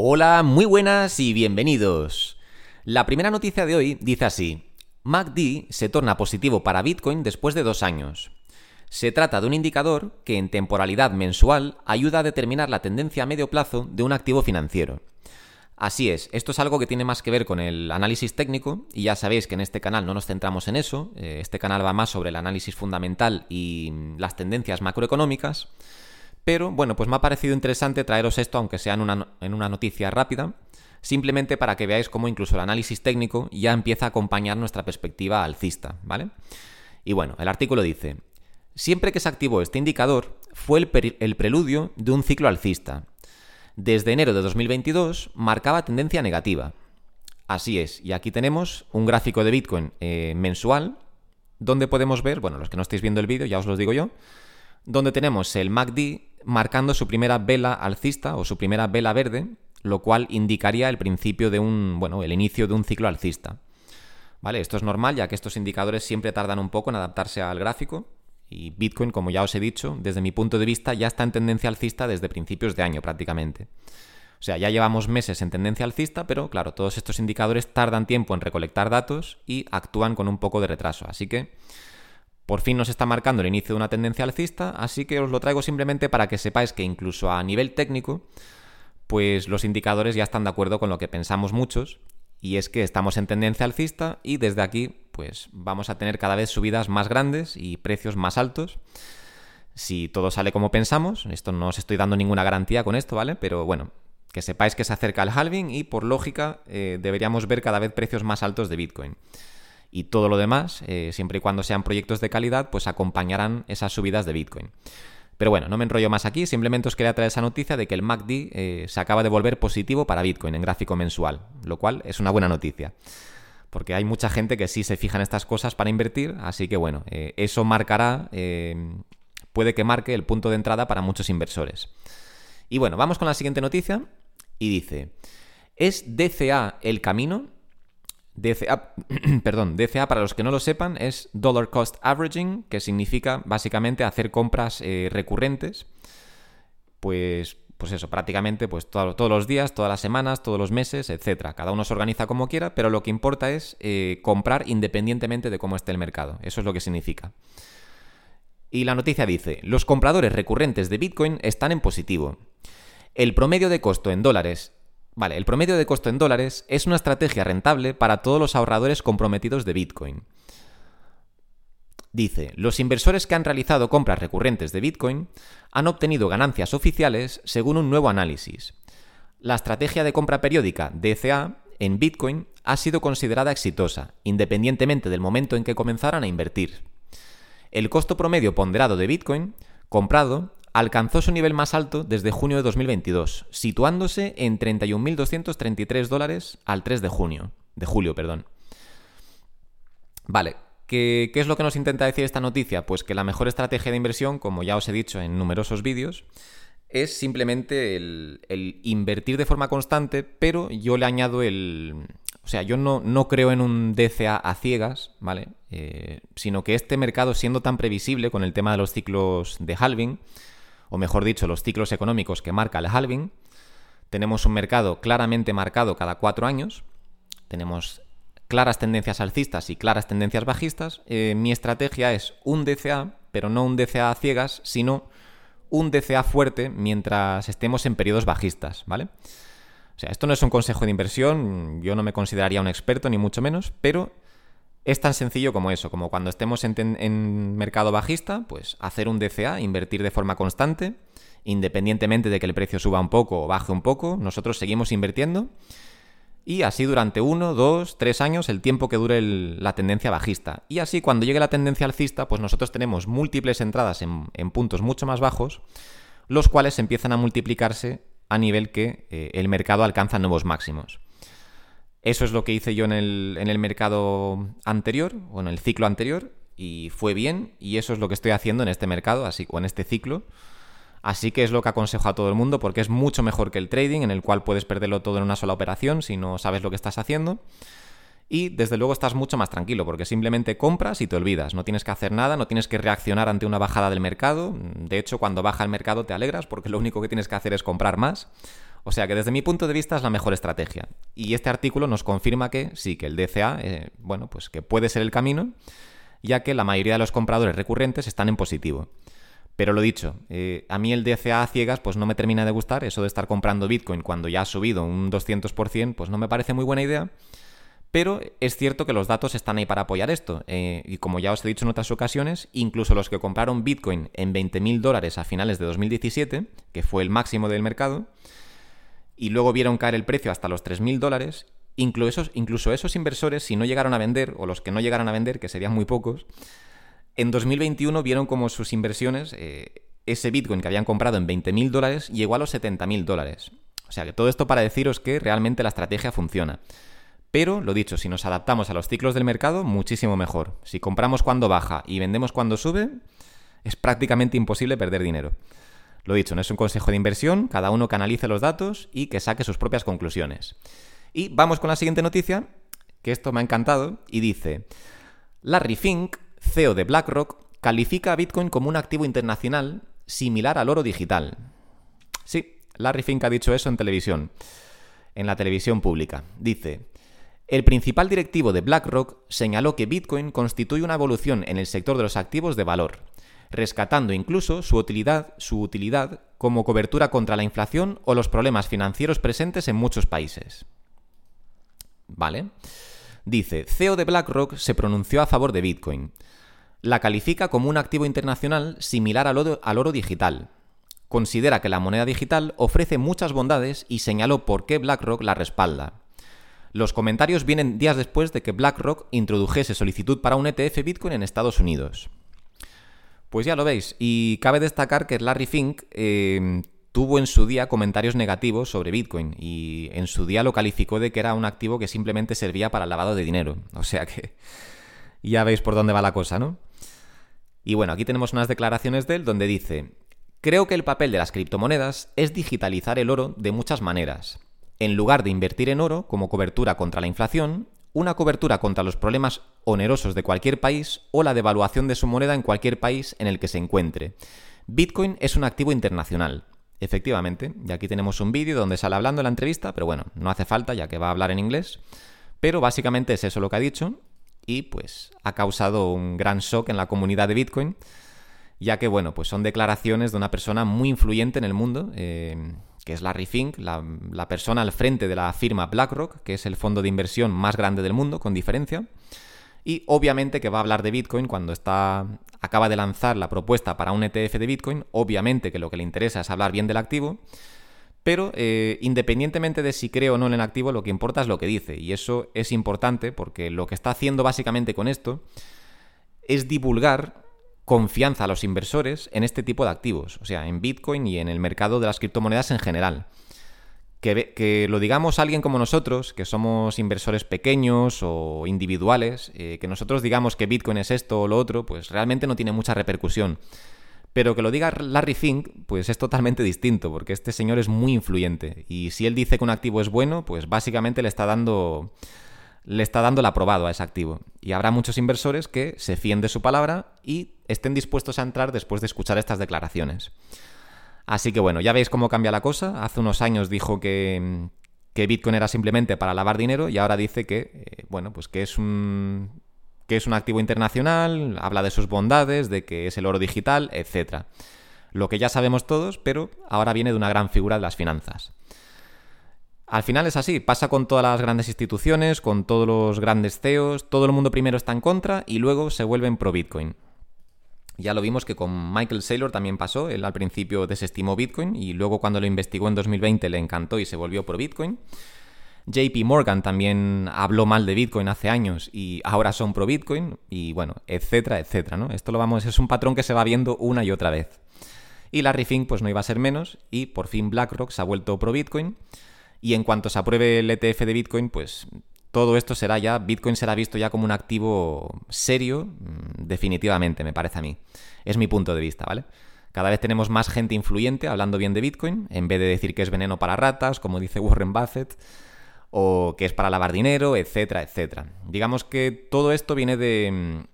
Hola, muy buenas y bienvenidos. La primera noticia de hoy dice así, MACD se torna positivo para Bitcoin después de dos años. Se trata de un indicador que en temporalidad mensual ayuda a determinar la tendencia a medio plazo de un activo financiero. Así es, esto es algo que tiene más que ver con el análisis técnico y ya sabéis que en este canal no nos centramos en eso, eh, este canal va más sobre el análisis fundamental y las tendencias macroeconómicas, pero bueno, pues me ha parecido interesante traeros esto aunque sea en una, en una noticia rápida, simplemente para que veáis cómo incluso el análisis técnico ya empieza a acompañar nuestra perspectiva alcista, ¿vale? Y bueno, el artículo dice, siempre que se activó este indicador fue el, el preludio de un ciclo alcista, desde enero de 2022 marcaba tendencia negativa. Así es, y aquí tenemos un gráfico de Bitcoin eh, mensual, donde podemos ver, bueno, los que no estáis viendo el vídeo, ya os lo digo yo, donde tenemos el MACD marcando su primera vela alcista o su primera vela verde, lo cual indicaría el principio de un, bueno, el inicio de un ciclo alcista. ¿Vale? Esto es normal, ya que estos indicadores siempre tardan un poco en adaptarse al gráfico, y Bitcoin, como ya os he dicho, desde mi punto de vista ya está en tendencia alcista desde principios de año prácticamente. O sea, ya llevamos meses en tendencia alcista, pero claro, todos estos indicadores tardan tiempo en recolectar datos y actúan con un poco de retraso. Así que por fin nos está marcando el inicio de una tendencia alcista, así que os lo traigo simplemente para que sepáis que incluso a nivel técnico, pues los indicadores ya están de acuerdo con lo que pensamos muchos, y es que estamos en tendencia alcista y desde aquí pues vamos a tener cada vez subidas más grandes y precios más altos. Si todo sale como pensamos, esto no os estoy dando ninguna garantía con esto, ¿vale? Pero bueno, que sepáis que se acerca el halving y por lógica eh, deberíamos ver cada vez precios más altos de Bitcoin. Y todo lo demás, eh, siempre y cuando sean proyectos de calidad, pues acompañarán esas subidas de Bitcoin. Pero bueno, no me enrollo más aquí, simplemente os quería traer esa noticia de que el MACD eh, se acaba de volver positivo para Bitcoin en gráfico mensual, lo cual es una buena noticia porque hay mucha gente que sí se fija en estas cosas para invertir, así que bueno, eh, eso marcará, puede que marque el punto de entrada para muchos inversores. Y bueno, vamos con la siguiente noticia y dice, ¿es DCA el camino? DCA, perdón, DCA para los que no lo sepan es Dollar Cost Averaging, que significa básicamente hacer compras eh, recurrentes, pues pues eso, prácticamente pues todos los días, todas las semanas, todos los meses, etcétera. Cada uno se organiza como quiera, pero lo que importa es eh, comprar independientemente de cómo esté el mercado. Eso es lo que significa. Y la noticia dice, los compradores recurrentes de Bitcoin están en positivo. El promedio de costo en dólares Vale, el promedio de costo en dólares es una estrategia rentable para todos los ahorradores comprometidos de Bitcoin. Dice, los inversores que han realizado compras recurrentes de Bitcoin han obtenido ganancias oficiales según un nuevo análisis. La estrategia de compra periódica DCA en Bitcoin ha sido considerada exitosa, independientemente del momento en que comenzaran a invertir. El costo promedio ponderado de Bitcoin comprado alcanzó su nivel más alto desde junio de 2022, situándose en 31.233 dólares al 3 de junio, de julio, perdón. Vale, ¿Qué, es lo que nos intenta decir esta noticia? Pues que la mejor estrategia de inversión, como ya os he dicho en numerosos vídeos, es simplemente el, invertir de forma constante, pero yo le añado el... O sea, yo no, no creo en un DCA a ciegas, ¿vale? Eh, sino que este mercado, siendo tan previsible con el tema de los ciclos de halving, o mejor dicho, los ciclos económicos que marca el halving, tenemos un mercado claramente marcado cada cuatro años, tenemos claras tendencias alcistas y claras tendencias bajistas, eh, mi estrategia es un DCA, pero no un DCA a ciegas, sino un DCA fuerte mientras estemos en periodos bajistas, ¿vale? O sea, esto no es un consejo de inversión, yo no me consideraría un experto, ni mucho menos, pero es tan sencillo como eso, como cuando estemos en, mercado bajista, pues hacer un DCA, invertir de forma constante, independientemente de que el precio suba un poco o baje un poco, nosotros seguimos invirtiendo y así durante uno, dos, tres años, el tiempo que dure la tendencia bajista. Y así cuando llegue la tendencia alcista, pues nosotros tenemos múltiples entradas en, puntos mucho más bajos, los cuales empiezan a multiplicarse a nivel que eh, el mercado alcanza nuevos máximos. Eso es lo que hice yo en el, en el mercado anterior, o en el ciclo anterior, y fue bien, y eso es lo que estoy haciendo en este mercado, así, o en este ciclo. Así que es lo que aconsejo a todo el mundo porque es mucho mejor que el trading en el cual puedes perderlo todo en una sola operación si no sabes lo que estás haciendo. Y desde luego estás mucho más tranquilo porque simplemente compras y te olvidas. No tienes que hacer nada, no tienes que reaccionar ante una bajada del mercado. De hecho, cuando baja el mercado te alegras porque lo único que tienes que hacer es comprar más. O sea que desde mi punto de vista es la mejor estrategia. Y este artículo nos confirma que sí, que el DCA, eh, bueno, pues que puede ser el camino, ya que la mayoría de los compradores recurrentes están en positivo. Pero lo dicho, eh, a mí el DCA a ciegas pues no me termina de gustar, eso de estar comprando Bitcoin cuando ya ha subido un 200%, pues no me parece muy buena idea. Pero es cierto que los datos están ahí para apoyar esto. Eh, y como ya os he dicho en otras ocasiones, incluso los que compraron Bitcoin en 20.000 dólares a finales de 2017, que fue el máximo del mercado, y luego vieron caer el precio hasta los 3.000 dólares, incluso esos, incluso esos inversores, si no llegaron a vender, o los que no llegaron a vender, que serían muy pocos, en 2021 vieron como sus inversiones, eh, ese Bitcoin que habían comprado en 20.000 dólares, llegó a los 70.000 dólares. O sea que todo esto para deciros que realmente la estrategia funciona. Pero, lo dicho, si nos adaptamos a los ciclos del mercado, muchísimo mejor. Si compramos cuando baja y vendemos cuando sube, es prácticamente imposible perder dinero. Lo dicho, no es un consejo de inversión, cada uno canalice los datos y que saque sus propias conclusiones. Y vamos con la siguiente noticia, que esto me ha encantado, y dice, Larry Fink CEO de BlackRock, califica a Bitcoin como un activo internacional similar al oro digital. Sí, Larry Fink ha dicho eso en televisión, en la televisión pública. Dice, el principal directivo de BlackRock señaló que Bitcoin constituye una evolución en el sector de los activos de valor, rescatando incluso su utilidad, su utilidad como cobertura contra la inflación o los problemas financieros presentes en muchos países. ¿Vale? Dice, CEO de BlackRock se pronunció a favor de Bitcoin la califica como un activo internacional similar al oro, digital. Considera que la moneda digital ofrece muchas bondades y señaló por qué BlackRock la respalda. Los comentarios vienen días después de que BlackRock introdujese solicitud para un ETF Bitcoin en Estados Unidos. Pues ya lo veis, y cabe destacar que Larry Fink eh, tuvo en su día comentarios negativos sobre Bitcoin y en su día lo calificó de que era un activo que simplemente servía para el lavado de dinero. O sea que ya veis por dónde va la cosa, ¿no? Y bueno, aquí tenemos unas declaraciones de él donde dice, creo que el papel de las criptomonedas es digitalizar el oro de muchas maneras. En lugar de invertir en oro como cobertura contra la inflación, una cobertura contra los problemas onerosos de cualquier país o la devaluación de su moneda en cualquier país en el que se encuentre. Bitcoin es un activo internacional. Efectivamente, y aquí tenemos un vídeo donde sale hablando en la entrevista, pero bueno, no hace falta ya que va a hablar en inglés. Pero básicamente es eso lo que ha dicho y pues ha causado un gran shock en la comunidad de Bitcoin, ya que bueno, pues son declaraciones de una persona muy influyente en el mundo, eh, que es Larry Fink, la, persona al frente de la firma BlackRock, que es el fondo de inversión más grande del mundo, con diferencia. Y obviamente que va a hablar de Bitcoin cuando está acaba de lanzar la propuesta para un ETF de Bitcoin. Obviamente que lo que le interesa es hablar bien del activo. Pero eh, independientemente de si cree o no en el activo, lo que importa es lo que dice. Y eso es importante porque lo que está haciendo básicamente con esto es divulgar confianza a los inversores en este tipo de activos, o sea, en Bitcoin y en el mercado de las criptomonedas en general. Que, lo digamos alguien como nosotros, que somos inversores pequeños o individuales, eh, que nosotros digamos que Bitcoin es esto o lo otro, pues realmente no tiene mucha repercusión. Pero que lo diga Larry Fink, pues es totalmente distinto, porque este señor es muy influyente. Y si él dice que un activo es bueno, pues básicamente le está dando. Le está dando el aprobado a ese activo. Y habrá muchos inversores que se fíen de su palabra y estén dispuestos a entrar después de escuchar estas declaraciones. Así que bueno, ya veis cómo cambia la cosa. Hace unos años dijo que, que Bitcoin era simplemente para lavar dinero y ahora dice que, eh, bueno, pues que es un que es un activo internacional, habla de sus bondades, de que es el oro digital, etc. Lo que ya sabemos todos, pero ahora viene de una gran figura de las finanzas. Al final es así, pasa con todas las grandes instituciones, con todos los grandes CEOs, todo el mundo primero está en contra y luego se vuelven pro Bitcoin. Ya lo vimos que con Michael Saylor también pasó, él al principio desestimó Bitcoin y luego cuando lo investigó en 2020 le encantó y se volvió pro Bitcoin. JP Morgan también habló mal de Bitcoin hace años y ahora son pro Bitcoin y bueno, etcétera, etcétera, ¿no? Esto lo vamos, es un patrón que se va viendo una y otra vez. Y Larry Fink pues no iba a ser menos y por fin BlackRock se ha vuelto pro Bitcoin y en cuanto se apruebe el ETF de Bitcoin, pues todo esto será ya, Bitcoin será visto ya como un activo serio, mm, definitivamente, me parece a mí. Es mi punto de vista, ¿vale? Cada vez tenemos más gente influyente hablando bien de Bitcoin, en vez de decir que es veneno para ratas, como dice Warren Buffett o que es para lavar dinero, etcétera, etcétera. Digamos que todo esto viene de,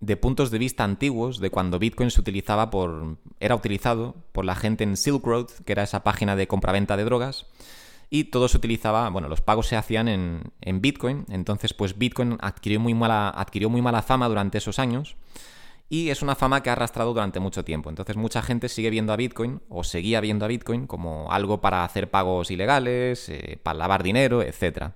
de puntos de vista antiguos de cuando Bitcoin se utilizaba por. era utilizado por la gente en Silk Road, que era esa página de compraventa de drogas. Y todo se utilizaba, bueno, los pagos se hacían en, en Bitcoin. Entonces, pues Bitcoin adquirió muy, mala, adquirió muy mala fama durante esos años. Y es una fama que ha arrastrado durante mucho tiempo. Entonces mucha gente sigue viendo a Bitcoin o seguía viendo a Bitcoin como algo para hacer pagos ilegales, eh, para lavar dinero, etc.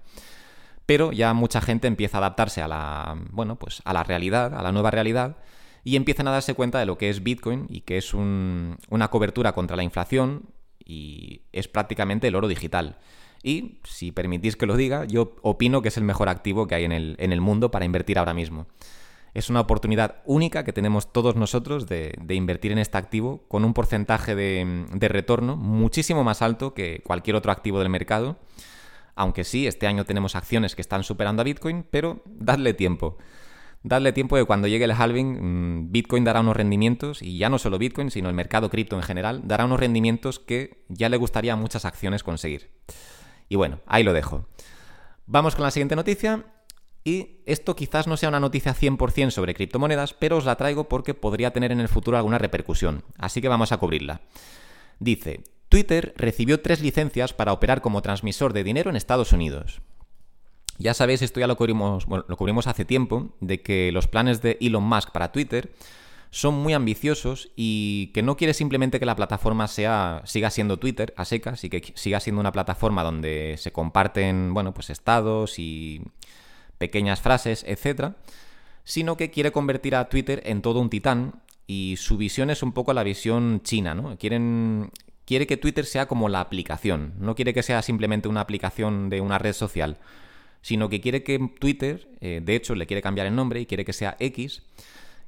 Pero ya mucha gente empieza a adaptarse a la, bueno, pues a la realidad, a la nueva realidad, y empiezan a darse cuenta de lo que es Bitcoin y que es una cobertura contra la inflación y es prácticamente el oro digital. Y, si permitís que lo diga, yo opino que es el mejor activo que hay en el, en el mundo para invertir ahora mismo. Es una oportunidad única que tenemos todos nosotros de, invertir en este activo con un porcentaje de, de, retorno muchísimo más alto que cualquier otro activo del mercado. Aunque sí, este año tenemos acciones que están superando a Bitcoin, pero dadle tiempo. Dadle tiempo de cuando llegue el halving, mm, Bitcoin dará unos rendimientos, y ya no solo Bitcoin, sino el mercado cripto en general, dará unos rendimientos que ya le gustaría a muchas acciones conseguir. Y bueno, ahí lo dejo. Vamos con la siguiente noticia y esto quizás no sea una noticia 100% sobre criptomonedas, pero os la traigo porque podría tener en el futuro alguna repercusión, así que vamos a cubrirla. Dice, Twitter recibió tres licencias para operar como transmisor de dinero en Estados Unidos. Ya sabéis, esto ya lo cubrimos, lo cubrimos hace tiempo, de que los planes de Elon Musk para Twitter son muy ambiciosos y que no quiere simplemente que la plataforma sea, siga siendo Twitter a secas y que siga siendo una plataforma donde se comparten, bueno, pues estados y pequeñas frases, etc., sino que quiere convertir a Twitter en todo un titán y su visión es un poco la visión china, ¿no? Quieren, quiere que Twitter sea como la aplicación, no quiere que sea simplemente una aplicación de una red social, sino que quiere que Twitter, eh, de hecho le quiere cambiar el nombre y quiere que sea X,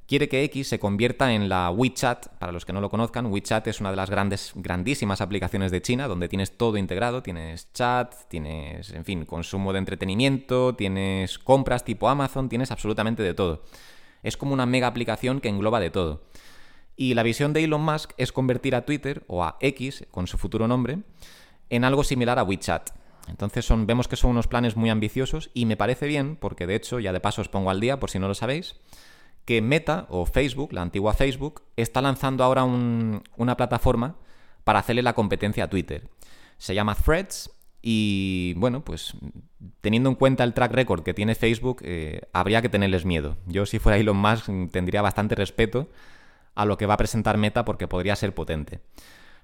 quiere que X se convierta en la WeChat. Para los que no lo conozcan, WeChat es una de las grandes, grandísimas aplicaciones de China donde tienes todo integrado. Tienes chat, tienes, en fin, consumo de entretenimiento, tienes compras tipo Amazon, tienes absolutamente de todo. Es como una mega aplicación que engloba de todo. Y la visión de Elon Musk es convertir a Twitter o a X, con su futuro nombre, en algo similar a WeChat. Entonces son, vemos que son unos planes muy ambiciosos y me parece bien, porque de hecho, ya de paso os pongo al día por si no lo sabéis, que Meta o Facebook, la antigua Facebook, está lanzando ahora una plataforma para hacerle la competencia a Twitter. Se llama Threads y bueno, pues teniendo en cuenta el track record que tiene Facebook, eh, habría que tenerles miedo. Yo si fuera Elon Musk tendría bastante respeto a lo que va a presentar Meta porque podría ser potente.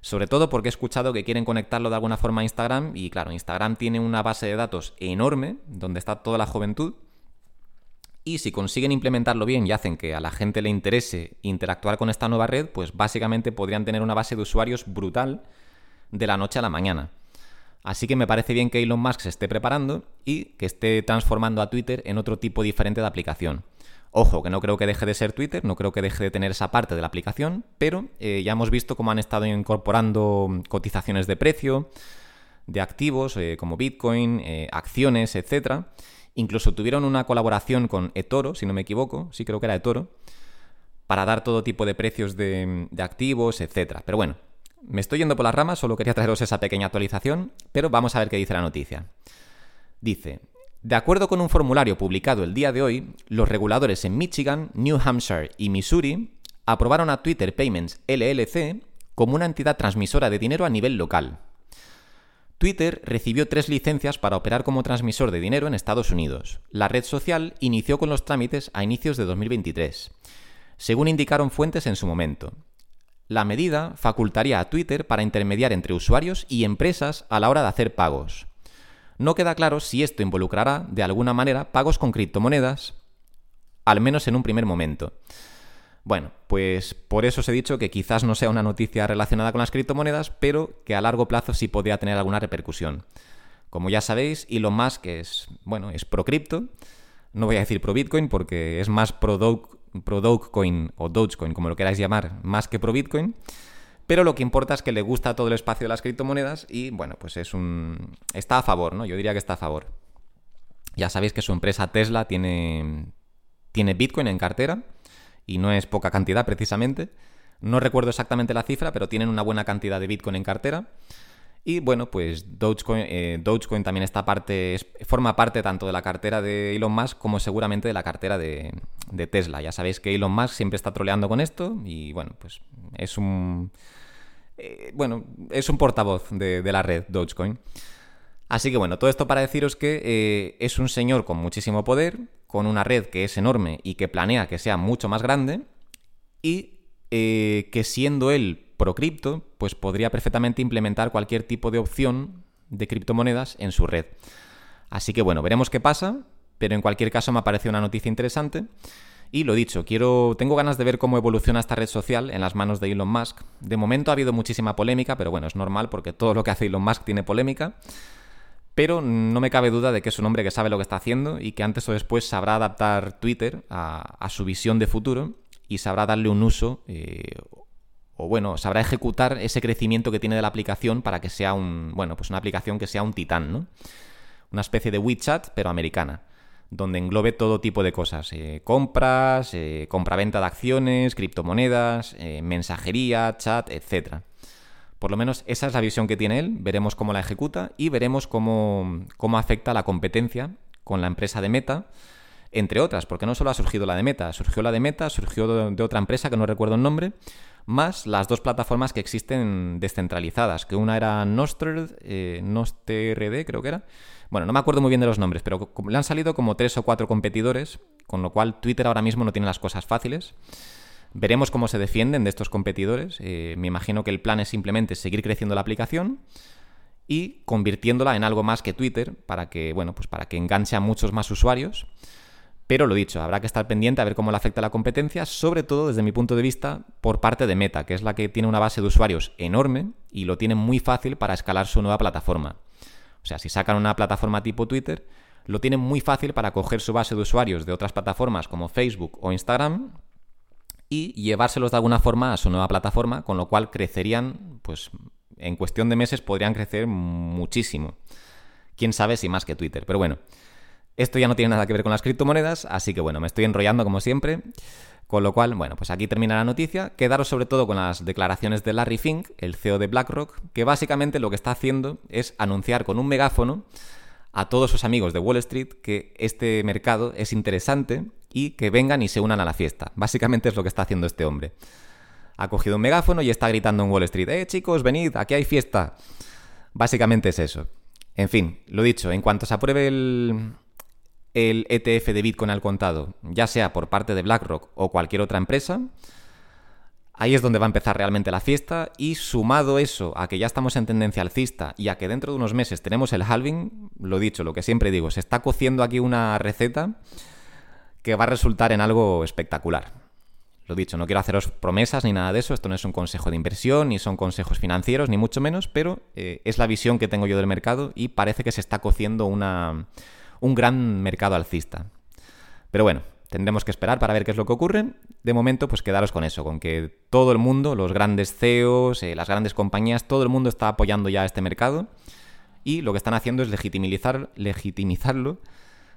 Sobre todo porque he escuchado que quieren conectarlo de alguna forma a Instagram y claro, Instagram tiene una base de datos enorme donde está toda la juventud y si consiguen implementarlo bien y hacen que a la gente le interese interactuar con esta nueva red, pues básicamente podrían tener una base de usuarios brutal de la noche a la mañana. Así que me parece bien que Elon Musk se esté preparando y que esté transformando a Twitter en otro tipo diferente de aplicación. Ojo, que no creo que deje de ser Twitter, no creo que deje de tener esa parte de la aplicación, pero eh, ya hemos visto cómo han estado incorporando cotizaciones de precio, de activos eh, como Bitcoin, eh, acciones, etcétera Incluso tuvieron una colaboración con eToro, si no me equivoco, sí creo que era eToro, para dar todo tipo de precios de, activos, etc. Pero bueno, me estoy yendo por las ramas, solo quería traeros esa pequeña actualización, pero vamos a ver qué dice la noticia. Dice, de acuerdo con un formulario publicado el día de hoy, los reguladores en Michigan, New Hampshire y Missouri aprobaron a Twitter Payments LLC como una entidad transmisora de dinero a nivel local. Twitter recibió tres licencias para operar como transmisor de dinero en Estados Unidos. La red social inició con los trámites a inicios de 2023, según indicaron fuentes en su momento. La medida facultaría a Twitter para intermediar entre usuarios y empresas a la hora de hacer pagos. No queda claro si esto involucrará, de alguna manera, pagos con criptomonedas, al menos en un primer momento. Bueno, pues por eso os he dicho que quizás no sea una noticia relacionada con las criptomonedas, pero que a largo plazo sí podría tener alguna repercusión. Como ya sabéis, Elon Musk es, bueno, es pro cripto. No voy a decir pro Bitcoin porque es más pro, Dogecoin o Dogecoin, como lo queráis llamar, más que pro Bitcoin. Pero lo que importa es que le gusta todo el espacio de las criptomonedas y, bueno, pues es un... está a favor, ¿no? Yo diría que está a favor. Ya sabéis que su empresa Tesla tiene, tiene Bitcoin en cartera y no es poca cantidad precisamente. No recuerdo exactamente la cifra, pero tienen una buena cantidad de Bitcoin en cartera. Y bueno, pues Dogecoin, eh, también está parte, forma parte tanto de la cartera de Elon Musk como seguramente de la cartera de, de Tesla. Ya sabéis que Elon Musk siempre está troleando con esto y bueno, pues es un... Eh, bueno, es un portavoz de, la red Dogecoin. Así que bueno, todo esto para deciros que eh, es un señor con muchísimo poder, con una red que es enorme y que planea que sea mucho más grande y que siendo él pro cripto, pues podría perfectamente implementar cualquier tipo de opción de criptomonedas en su red. Así que bueno, veremos qué pasa, pero en cualquier caso me ha parecido una noticia interesante. Y lo dicho, quiero, tengo ganas de ver cómo evoluciona esta red social en las manos de Elon Musk. De momento ha habido muchísima polémica, pero bueno, es normal porque todo lo que hace Elon Musk tiene polémica. Pero no me cabe duda de que es un hombre que sabe lo que está haciendo y que antes o después sabrá adaptar Twitter a, su visión de futuro y sabrá darle un uso eh, o bueno, sabrá ejecutar ese crecimiento que tiene de la aplicación para que sea un, bueno, pues una aplicación que sea un titán, ¿no? Una especie de WeChat, pero americana, donde englobe todo tipo de cosas, eh, compras, eh, compra-venta de acciones, criptomonedas, eh, mensajería, chat, etc. Por lo menos esa es la visión que tiene él, veremos cómo la ejecuta y veremos cómo, cómo afecta la competencia con la empresa de Meta, entre otras, porque no solo ha surgido la de Meta, surgió la de Meta, surgió de otra empresa que no recuerdo el nombre, más las dos plataformas que existen descentralizadas, que una era Nostred, eh, Nostrd creo que era. Bueno, no me acuerdo muy bien de los nombres, pero le han salido como tres o cuatro competidores, con lo cual Twitter ahora mismo no tiene las cosas fáciles. Veremos cómo se defienden de estos competidores. Eh, me imagino que el plan es simplemente seguir creciendo la aplicación y convirtiéndola en algo más que Twitter para que, bueno, pues para que enganche a muchos más usuarios pero lo dicho, habrá que estar pendiente a ver cómo le afecta la competencia, sobre todo desde mi punto de vista por parte de Meta, que es la que tiene una base de usuarios enorme y lo tiene muy fácil para escalar su nueva plataforma. O sea, si sacan una plataforma tipo Twitter, lo tienen muy fácil para coger su base de usuarios de otras plataformas como Facebook o Instagram y llevárselos de alguna forma a su nueva plataforma, con lo cual crecerían, pues en cuestión de meses podrían crecer muchísimo. Quién sabe si más que Twitter, pero bueno. Esto ya no tiene nada que ver con las criptomonedas, así que bueno, me estoy enrollando como siempre. Con lo cual, bueno, pues aquí termina la noticia. Quedaros sobre todo con las declaraciones de Larry Fink, el CEO de BlackRock, que básicamente lo que está haciendo es anunciar con un megáfono a todos sus amigos de Wall Street que este mercado es interesante y que vengan y se unan a la fiesta. Básicamente es lo que está haciendo este hombre. Ha cogido un megáfono y está gritando en Wall Street, ¡eh chicos, venid, aquí hay fiesta! Básicamente es eso. En fin, lo dicho, en cuanto se apruebe el, el ETF de Bitcoin al contado, ya sea por parte de BlackRock o cualquier otra empresa, ahí es donde va a empezar realmente la fiesta y sumado eso a que ya estamos en tendencia alcista y a que dentro de unos meses tenemos el halving, lo dicho, lo que siempre digo, se está cociendo aquí una receta que va a resultar en algo espectacular. Lo dicho, no quiero haceros promesas ni nada de eso, esto no es un consejo de inversión, ni son consejos financieros, ni mucho menos, pero eh, es la visión que tengo yo del mercado y parece que se está cociendo una un gran mercado alcista. Pero bueno, tendremos que esperar para ver qué es lo que ocurre. De momento, pues quedaros con eso, con que todo el mundo, los grandes CEOs, eh, las grandes compañías, todo el mundo está apoyando ya este mercado y lo que están haciendo es legitimizar, legitimizarlo,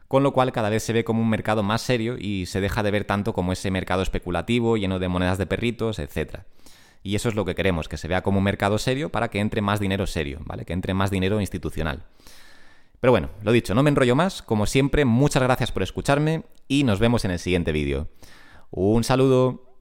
con lo cual cada vez se ve como un mercado más serio y se deja de ver tanto como ese mercado especulativo lleno de monedas de perritos, etc. Y eso es lo que queremos, que se vea como un mercado serio para que entre más dinero serio, ¿vale? Que entre más dinero institucional. Pero bueno, lo dicho, no me enrollo más. Como siempre, muchas gracias por escucharme y nos vemos en el siguiente vídeo. Un saludo.